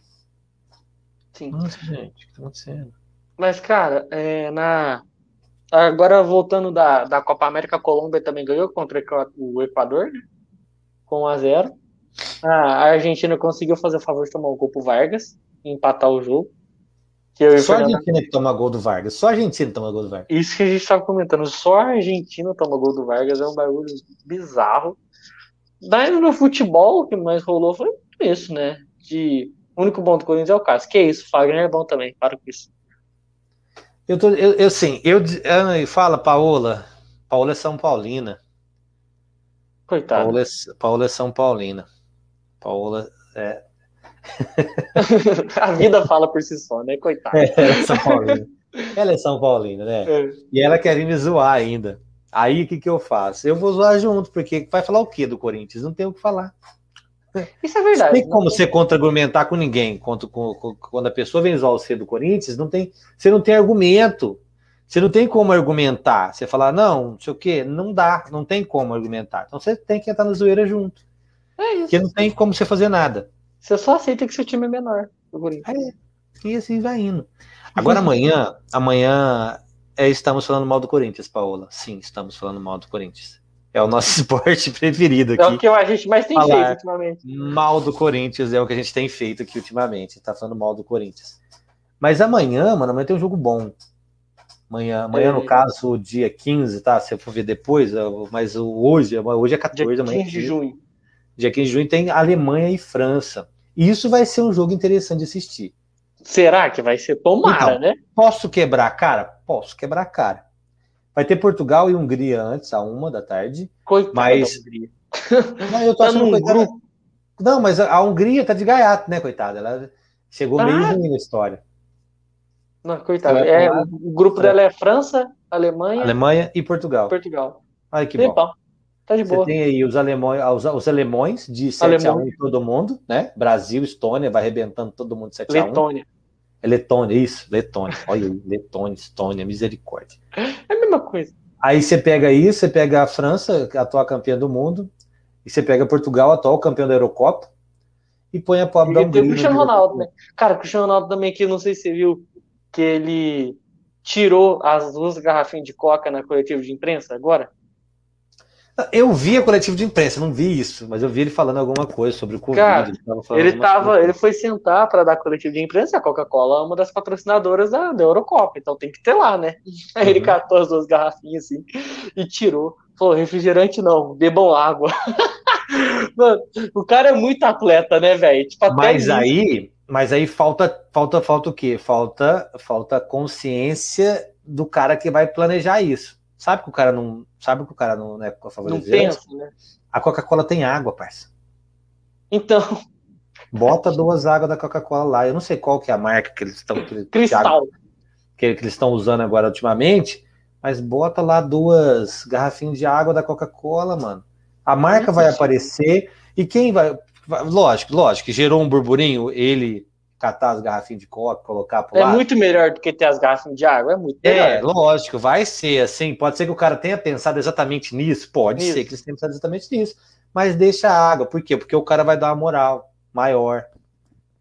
Sim. Nossa, gente, o que tá acontecendo? Mas, cara, é, na... agora voltando da, da Copa América, a Colômbia também ganhou contra o Equa- o Equador, né? Com 1 a 0 A Argentina conseguiu fazer o favor de tomar o gol pro Vargas e empatar o jogo. Que eu o Só a Argentina que toma gol do Vargas. Só a Argentina toma gol do Vargas. Isso que a gente estava comentando, só a Argentina toma gol do Vargas, é um bagulho bizarro. Daí no futebol, o que mais rolou foi isso, né? Que o único bom do Corinthians é o Cássio. Que isso, o Fagner é bom também, para com isso. Eu tô, eu, eu sim, eu, eu fala Paola. Paola é São Paulina. Coitado. Paola é, Paola é São Paulina. Paola é, a vida fala por si só, né? Coitado. ela é São Paulina. Ela é São Paulina, né? É. E ela quer vir me zoar ainda. Aí o que, que eu faço? Eu vou zoar junto, porque vai falar o quê do Corinthians? Não tem o que falar. Isso é Não verdade. tem como você contra-argumentar com ninguém. Quando, com- com- quando a pessoa vem zoar você do Corinthians, não tem, você não tem argumento. Você não tem como argumentar. Você falar, não, não sei o quê, não dá, não tem como argumentar. Então você tem que entrar na zoeira junto. É isso. Porque não tem como você fazer nada. Você só aceita que seu time é menor. do Corinthians. E assim vai indo. Agora amanhã, amanhã é, estamos falando mal do Corinthians, Paola. Sim, estamos falando mal do Corinthians. É o nosso esporte preferido É o aqui. que a gente mais tem feito ultimamente. Mal do Corinthians é o que a gente tem feito aqui ultimamente. Tá falando mal do Corinthians. Mas amanhã, mano, amanhã tem um jogo bom. Amanhã, amanhã É. no caso, o dia 15, tá? Se eu for ver depois, eu- mas hoje, hoje é 14 Dia amanhã. 15 de junho. Dia 15 de junho tem Alemanha e França. E isso vai ser um jogo interessante de assistir. Será que vai ser? Tomara, Então. né? Posso quebrar a cara? Posso quebrar a cara. Vai ter Portugal e Hungria antes, a uma da tarde. Coitado Mas-. Não, eu tô Tá achando coitada-. Não, mas a a Hungria tá de gaiato, né, coitada? Ela chegou meio Ah. ruim na história. Não, coitado. Vai É, lá. o grupo dela é França, Alemanha Alemanha e Portugal. Portugal. Ai, que E bom. pau. Tá de boa. Você tem aí os alemães, os, os alemães de 7x1 em todo mundo, né? Brasil, Estônia, vai arrebentando todo mundo 7x1. Letônia. É Letônia, isso, Letônia. Olha aí, Letônia, Estônia, misericórdia. É a mesma coisa. Aí você pega isso, você pega a França, a atual campeã do mundo, e você pega Portugal, atual campeão da Eurocopa, e põe a pobre da E tem o Hungria. Cristiano Ronaldo, né? Cara, o Cristiano Ronaldo também aqui, não sei se você viu, que ele tirou as duas garrafinhas de coca na coletiva de imprensa agora. Eu vi a coletiva de imprensa, não vi isso, mas eu vi ele falando alguma coisa sobre o Covid. Cara, ele tava Ele ele foi sentar para dar coletiva de imprensa, a Coca-Cola é uma das patrocinadoras da, da Eurocopa, então tem que ter lá, né? Aí ele Uhum. catou as duas garrafinhas assim e tirou. Falou, refrigerante não, bebam água. Mano, o cara é muito atleta, né, velho? Tipo, Mas aí, mas aí falta, falta, falta o quê? Falta, falta consciência do cara que vai planejar isso. Sabe que o cara não, sabe que o cara não é a favor não pensa, né? A Coca-Cola tem água, parça. Então, Bota duas águas da Coca-Cola lá. Eu não sei qual que é a marca que eles estão cristal. que, que eles estão usando agora ultimamente, mas bota lá duas garrafinhas de água da Coca-Cola, mano. A marca vai aparecer e quem vai, vai- lógico, lógico, que gerou um burburinho ele catar as garrafinhas de coca, colocar pro É lado. muito melhor do que ter as garrafas de água, é muito É, melhor. lógico, vai ser assim. Pode ser que o cara tenha pensado exatamente nisso, pode ser que eles tenham pensado exatamente nisso, mas deixa a água, por quê? Porque o cara vai dar uma moral maior.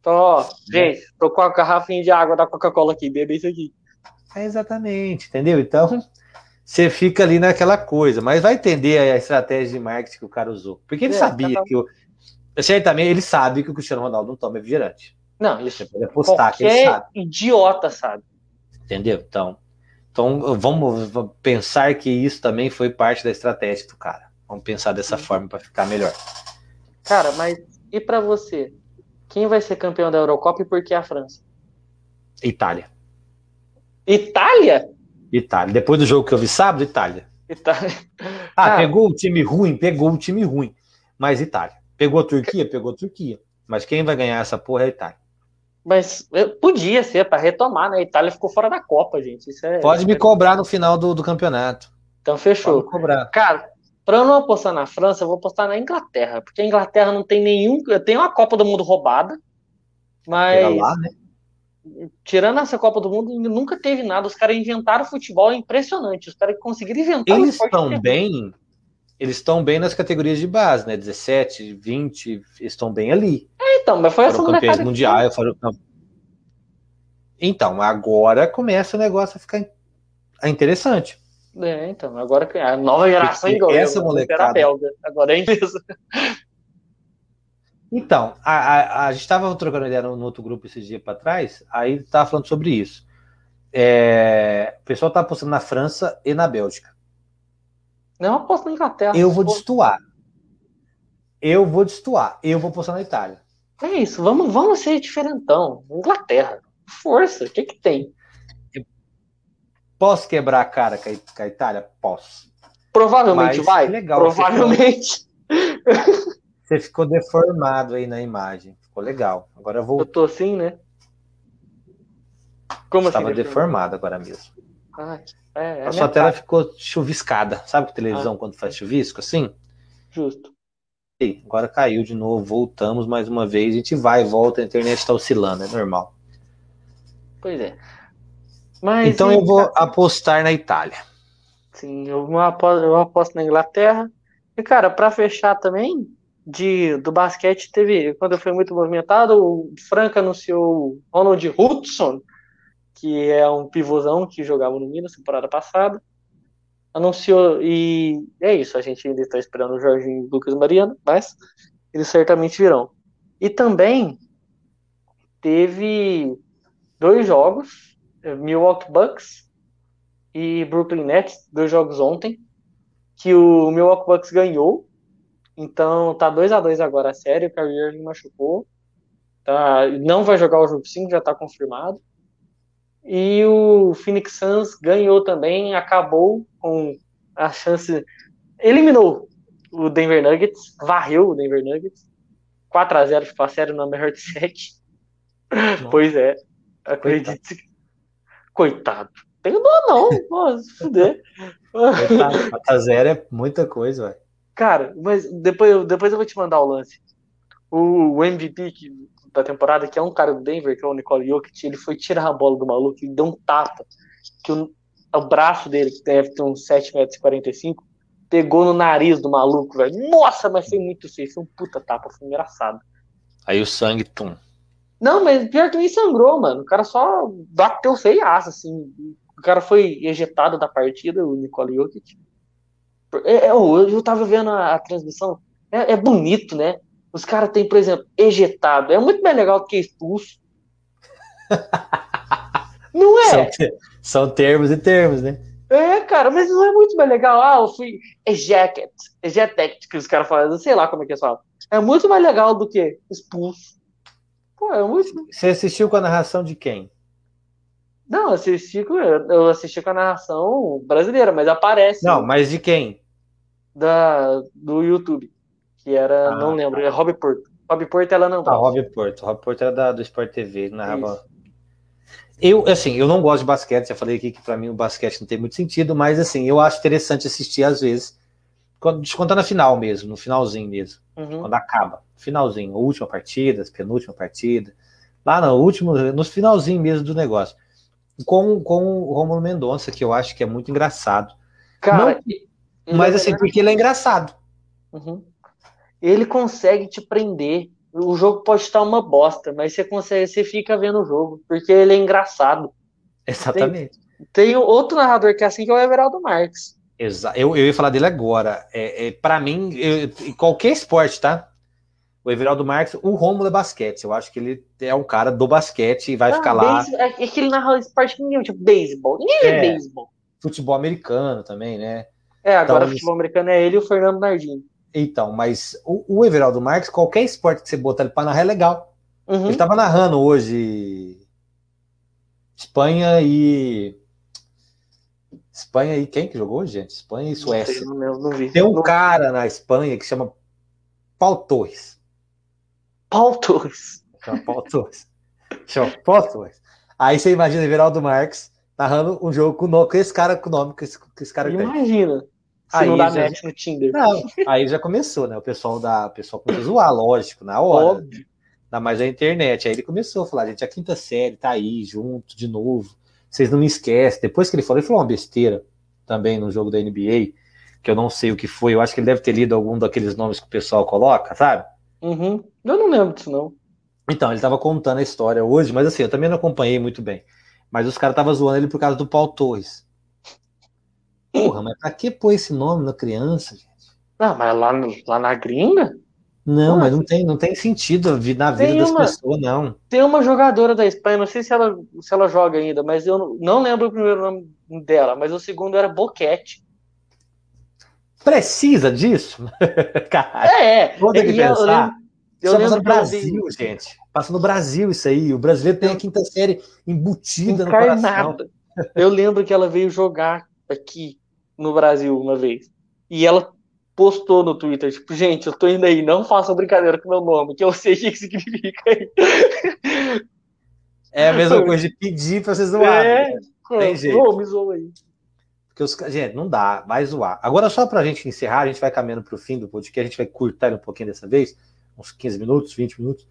Então, ó, gente, tô com a garrafinha de água da Coca-Cola aqui, bebe isso aqui. É exatamente, entendeu? Então, você fica ali naquela coisa, mas vai entender a estratégia de marketing que o cara usou. Porque ele É, sabia um. que o. Certamente ele sabe que o Cristiano Ronaldo não toma refrigerante. Não, isso Você pode apostar qualquer sabe, idiota sabe. entendeu? Então, então vamos pensar que isso também foi parte da estratégia do cara. Vamos pensar dessa forma para ficar melhor. Cara, mas e pra você? Quem vai ser campeão da Eurocopa e por que a França? Itália. Itália? Itália. Depois do jogo que eu vi sábado, Itália. Itália. Ah, Cara. pegou o time ruim, pegou o time ruim. Mas Itália. Pegou a Turquia, pegou a Turquia. Mas quem vai ganhar essa porra é a Itália. Mas podia ser para retomar, né? A Itália ficou fora da Copa, gente. Isso é. Pode me cobrar no final do, do campeonato. Então Pode fechou. me cobrar. Cara, pra eu não apostar na França, eu vou apostar na Inglaterra, porque a Inglaterra não tem nenhum. Tem uma Copa do Mundo roubada, mas lá, né? tirando essa Copa do Mundo, nunca teve nada. Os caras inventaram futebol, é impressionante. Os caras conseguiram inventar Eles estão é- bem. Eles estão bem nas categorias de base, né? 17, 20, eles estão bem ali. Então, mas foi essa Foram campeões mundiais. Foram... Então, agora começa o negócio a ficar interessante. É, então, agora a nova geração igual essa molecada- belga, agora é inglesa. Então, a, a, a gente estava trocando ideia no, no outro grupo esses dias para trás, aí estava falando sobre isso. É, o pessoal tá apostando na França e na Bélgica. Não aposto na Inglaterra. Eu vou pô. destoar. Eu vou destoar. Eu vou apostar na Itália. É isso, vamos, vamos ser diferentão. Inglaterra. Força, o que que tem? Posso quebrar a cara com a, Itália? Posso. Provavelmente Mas vai. legal, Provavelmente. Você ficou deformado aí na imagem. Ficou legal. Agora eu vou. Eu tô assim, né? Como Estava assim? deformado agora mesmo. Ah, é, é a sua tela ficou chuviscada. Sabe que televisão quando faz chuvisco assim? Justo. Agora caiu de novo, voltamos mais uma vez. A gente vai e volta, a internet está oscilando, é normal. Pois é. Mas, então eu vou apostar na Itália. Sim, eu aposto, eu aposto na Inglaterra. E, cara, pra fechar também, de, do basquete, teve, quando foi muito movimentado, o Franca anunciou o Ronald Hudson, que é um pivôzão que jogava no Minas temporada passada. Anunciou, e é isso, a gente ainda está esperando o Jorginho e o Lucas Mariano, mas eles certamente virão. E também teve dois jogos, eh, Milwaukee Bucks e Brooklyn Nets, dois jogos ontem, que o Milwaukee Bucks ganhou. Então tá 2 a 2 agora a série, o Kyrie Irving machucou. Tá, não vai jogar o jogo 5, já tá confirmado. E o Phoenix Suns ganhou também, acabou com a chance. Eliminou o Denver Nuggets, varreu o Denver Nuggets. 4 a 0 ficou a série no melhor de 7. Pois é, acredite. Coitado. Tenho dó não, pô, se fuder. Coitado, 4 a 0 é muita coisa, velho. Cara, mas depois, depois eu vou te mandar o lance. O, o MVP que, da temporada, que é um cara do Denver, que é o Nicole Jokic, ele foi tirar a bola do maluco e deu um tapa. Que o, o braço dele, que deve ter uns 7,45 metros, pegou no nariz do maluco, velho. Nossa, mas foi muito feio. Foi um puta tapa, foi engraçado. Aí o sangue, tum. Não, mas pior que nem sangrou, mano. O cara só bateu feiaço, assim. O cara foi ejetado da partida, o Nicole Jokic. É, é, eu, eu tava vendo a, a transmissão. É, é, bonito, né? Os caras têm, por exemplo, ejetado. É muito mais legal do que expulso. não é? São, são, termos e termos, né? É, cara, mas não é muito mais legal. Ah, eu fui ejected. Ejected, que os caras falam. Sei lá como é que eles falam. É muito mais legal do que expulso. Pô, é muito. Você assistiu com a narração de quem? Não, assisti com, eu assisti com a narração brasileira, mas aparece. Não, mas de quem? Da, do YouTube. Que era, ah, não lembro, tá. é Rob Porto. Rob Porto ela não. Ah, Rob Porto. Rob Porto era da, do Sport TV, narrava. Eu, assim, eu não gosto de basquete, já falei aqui que para mim o basquete não tem muito sentido, mas assim, eu acho interessante assistir às vezes, quando descontar na final mesmo, no finalzinho mesmo, uhum. quando acaba, finalzinho, última partida, penúltima partida, lá no último, no finalzinho mesmo do negócio com, com o Romulo Mendonça, que eu acho que é muito engraçado. Cara, Não, mas assim, porque ele é engraçado. Uhum. Ele consegue te prender. O jogo pode estar uma bosta, mas você consegue, você fica vendo o jogo, porque ele é engraçado. Exatamente. Tem, tem outro narrador que é assim, que é o Everaldo Marques. Exato. Eu, eu ia falar dele agora. É, é para mim, eu, qualquer esporte, tá? o Everaldo Marques, o Rômulo é basquete. Eu acho que ele é um cara do basquete e vai ah, ficar lá. É, é que ele narra esporte nenhum, tipo beisebol. Ninguém é, beisebol. Futebol americano também, né? É, agora então, futebol americano é ele e o Fernando Nardini. Então, mas o, o Everaldo Marques, qualquer esporte que você botar ele para narrar é legal. Uhum. Ele tava narrando hoje Espanha e. Espanha e quem que jogou, gente? Espanha e Suécia. Não, sei, não, não. Tem um cara na Espanha que chama Paul Torres. Paul Torres. Chama Paul Torres. Chama Paul Torres. Aí você imagina Everaldo Marques narrando um jogo com, com esse cara com o nome que esse, que esse cara Imagina. Tem. Se aí não dá já, match no Tinder. Não, aí já começou, né? O pessoal da o pessoal começou a zoar, lógico, na hora. Óbvio. Ainda mais a internet. Aí ele começou a falar, gente, a quinta série tá aí, junto, de novo. Vocês não me esquecem. Depois que ele falou, ele falou uma besteira também no jogo da NBA, que eu não sei o que foi. Eu acho que ele deve ter lido algum daqueles nomes que o pessoal coloca, sabe? Uhum. Eu não lembro disso, não. Então, ele tava contando a história hoje, mas assim, eu também não acompanhei muito bem. Mas os caras estavam zoando ele por causa do Paul Torres. Porra, mas pra que pôr esse nome na criança, gente? Não, mas lá, lá na gringa? Não, mas não tem, não tem sentido na vida das uma, pessoas, não. Tem uma jogadora da Espanha, não sei se ela, se ela joga ainda, mas eu não, não lembro o primeiro nome dela, mas o segundo era Boquete. Precisa disso? Caralho. É, Vou ter que pensar. Eu, eu passa no Brasil, gente. Passa no Brasil isso aí. O brasileiro tem a quinta série embutida Encarnada. no coração. Eu lembro que ela veio jogar aqui no Brasil uma vez. E ela postou no Twitter, tipo, gente, eu tô indo aí, não façam brincadeira com meu nome, que eu sei o que significa aí. É a mesma coisa de pedir pra vocês zoarem. É, né? tem jeito. Oh, me zoa aí. Porque os gente, não dá, vai zoar. Agora, só para a gente encerrar, a gente vai caminhando para o fim do podcast, a gente vai curtar um pouquinho dessa vez, uns 15 minutos, 20 minutos.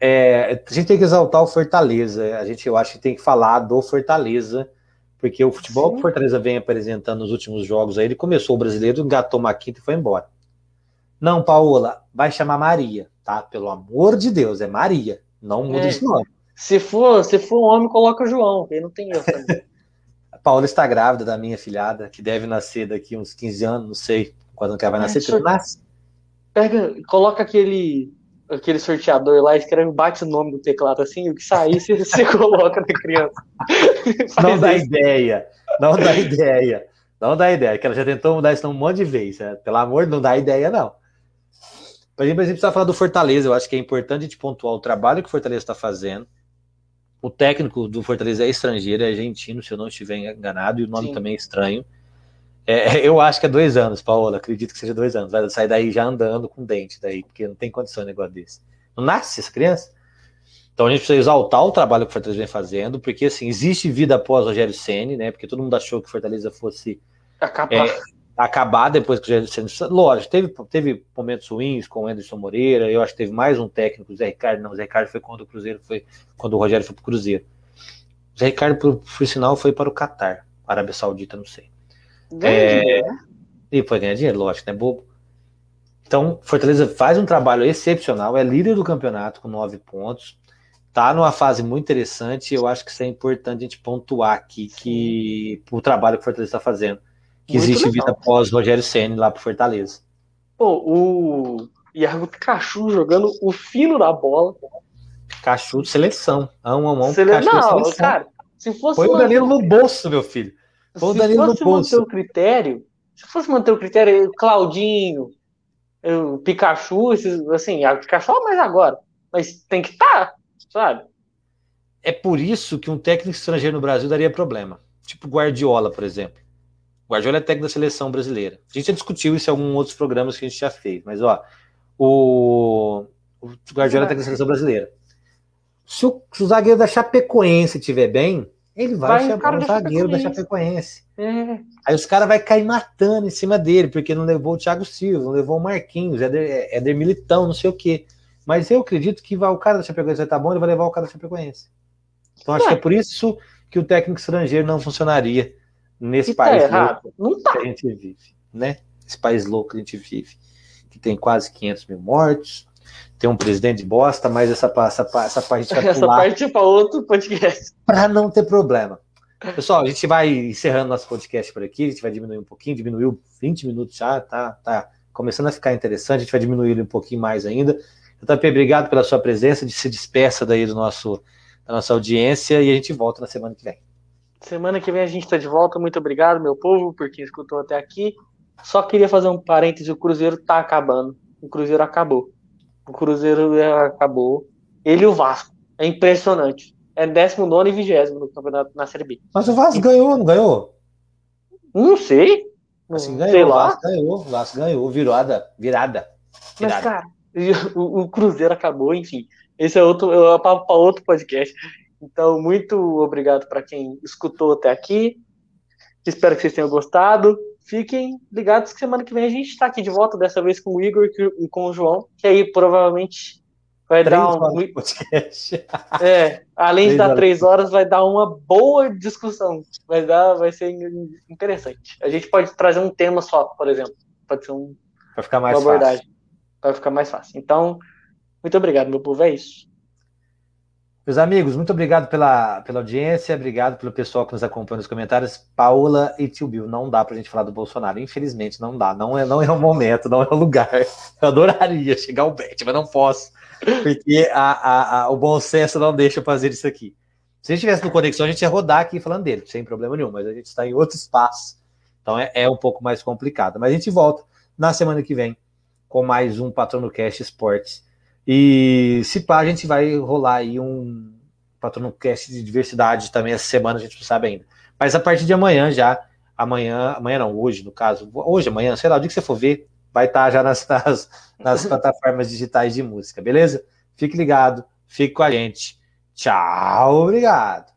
É, a gente tem que exaltar o Fortaleza. A gente, eu acho que tem que falar do Fortaleza, porque o futebol Sim. que o Fortaleza vem apresentando nos últimos jogos aí, ele começou o brasileiro, engatou uma quinta e foi embora. Não, Paola, vai chamar Maria, tá? Pelo amor de Deus, é Maria. Não muda é. esse nome. Se for, se for um homem, coloca João, que aí não tem erro Paula está grávida da minha filhada, que deve nascer daqui uns 15 anos, não sei quando que ela vai nascer, é, nasce. Pega, coloca aquele aquele sorteador lá, escreve, bate o nome do teclado assim, o que sair você, você coloca na criança. não dá isso. ideia, não dá ideia, não dá ideia, que ela já tentou mudar isso um monte de vezes, né? pelo amor, não dá ideia não. Por exemplo, a gente precisa falar do Fortaleza, eu acho que é importante a gente pontuar o trabalho que o Fortaleza está fazendo, o técnico do Fortaleza é estrangeiro, é argentino, se eu não estiver enganado, e o nome Sim. também é estranho. É, eu acho que é dois anos, Paola, acredito que seja dois anos. Vai sair daí já andando com dente, daí, porque não tem condição de negócio desse. Não nasce essa criança? Então a gente precisa exaltar o trabalho que o Fortaleza vem fazendo, porque assim, existe vida após o Rogério Ceni, né? Porque todo mundo achou que o Fortaleza fosse é, acabar depois que o Rogério Senna. Lógico, teve, teve momentos ruins com o Anderson Moreira. Eu acho que teve mais um técnico, o Zé Ricardo. Não, o Zé Ricardo foi quando o Cruzeiro foi quando o Rogério foi para o Cruzeiro. O Zé Ricardo, por, por sinal, foi para o Catar, Arábia Saudita, não sei. É, né? e foi ganhar dinheiro, lógico, né, bobo? Então, Fortaleza faz um trabalho excepcional, é líder do campeonato com nove pontos, tá numa fase muito interessante. Eu acho que isso é importante a gente pontuar aqui que o trabalho que o Fortaleza está fazendo, que muito existe legal. vida após Rogério Senna lá para Fortaleza. Pô, o Iago Pikachu jogando o fino da bola. Pikachu de seleção. A um a um, Sele... Pikachu Não, seleção. cara, se fosse. Foi o Danilo no bolso, meu filho. Foi o Danilo. Se fosse manter o critério, se fosse manter o critério, Claudinho, o Pikachu, esses, assim, a Pikachu é mais agora, mas tem que estar, tá, sabe? É por isso que um técnico estrangeiro no Brasil daria problema. Tipo Guardiola, por exemplo. Guardiola é técnico da seleção brasileira. A gente já discutiu isso em alguns outros programas que a gente já fez, mas ó, o, o Guardiola é técnico da seleção brasileira. Se o, se o zagueiro da Chapecoense estiver bem, ele vai, vai chamar o zagueiro da Chapecoense. É. Aí os caras vão cair matando em cima dele, porque não levou o Thiago Silva, não levou o Marquinhos, Éder, Éder Militão, não sei o quê. Mas eu acredito que vai, o cara da Chapecoense vai estar tá bom, ele vai levar o cara da Chapecoense. Então acho é. que é por isso que o técnico estrangeiro não funcionaria nesse e tá país tá louco não tá. que a gente vive, né? Esse país louco que a gente vive, que tem quase 500 mil mortos, tem um presidente de bosta, mas essa, essa, essa parte vai Essa parte é para outro podcast. Para não ter problema. Pessoal, a gente vai encerrando nosso podcast por aqui, a gente vai diminuir um pouquinho, diminuiu 20 minutos já, tá, tá começando a ficar interessante, a gente vai diminuir ele um pouquinho mais ainda. JP, obrigado pela sua presença, de se despeça daí do nosso, da nossa audiência e a gente volta na semana que vem. Semana que vem a gente está de volta, muito obrigado, meu povo, por quem escutou até aqui. Só queria fazer um parêntese, o Cruzeiro tá acabando, o Cruzeiro acabou. O Cruzeiro acabou. Ele e o Vasco. É impressionante. É 19 e 20 no campeonato na Série B. Mas o Vasco ganhou, não ganhou? Não sei. Assim, ganhou, sei lá. O Vasco ganhou, o Vasco ganhou, virada, virada. virada. Mas, cara, o, o, Cruzeiro acabou, enfim. Esse é outro, é para outro podcast. Então, muito obrigado para quem escutou até aqui. Espero que vocês tenham gostado fiquem ligados que semana que vem a gente está aqui de volta, dessa vez com o Igor e com o João, que aí provavelmente vai três dar um. Podcast. É, além de dar três horas, vai dar uma boa discussão. Vai dar, vai ser interessante. A gente pode trazer um tema só, por exemplo. Pode ser um. Vai ficar mais uma abordagem. fácil. Vai ficar mais fácil. Então, muito obrigado, meu povo. É isso. Meus amigos, muito obrigado pela, pela audiência, obrigado pelo pessoal que nos acompanha nos comentários. Paula e Tio Bill, não dá pra gente falar do Bolsonaro, infelizmente não dá, não é, não é o momento, não é o lugar. Eu adoraria chegar ao bet, mas não posso, porque a, a, a, o bom senso não deixa eu fazer isso aqui. Se a gente tivesse no Conexão, a gente ia rodar aqui falando dele, sem problema nenhum, mas a gente está em outro espaço, então é, é um pouco mais complicado. Mas a gente volta na semana que vem com mais um Patrono Cash Esportes e se pá, a gente vai rolar aí um patrono cast de diversidade também essa semana, a gente não sabe ainda. Mas a partir de amanhã já, amanhã, amanhã não, hoje no caso, hoje, amanhã, sei lá, o dia que você for ver, vai estar tá já nas, nas, nas plataformas digitais de música, beleza? Fique ligado, fique com a gente. Tchau, obrigado.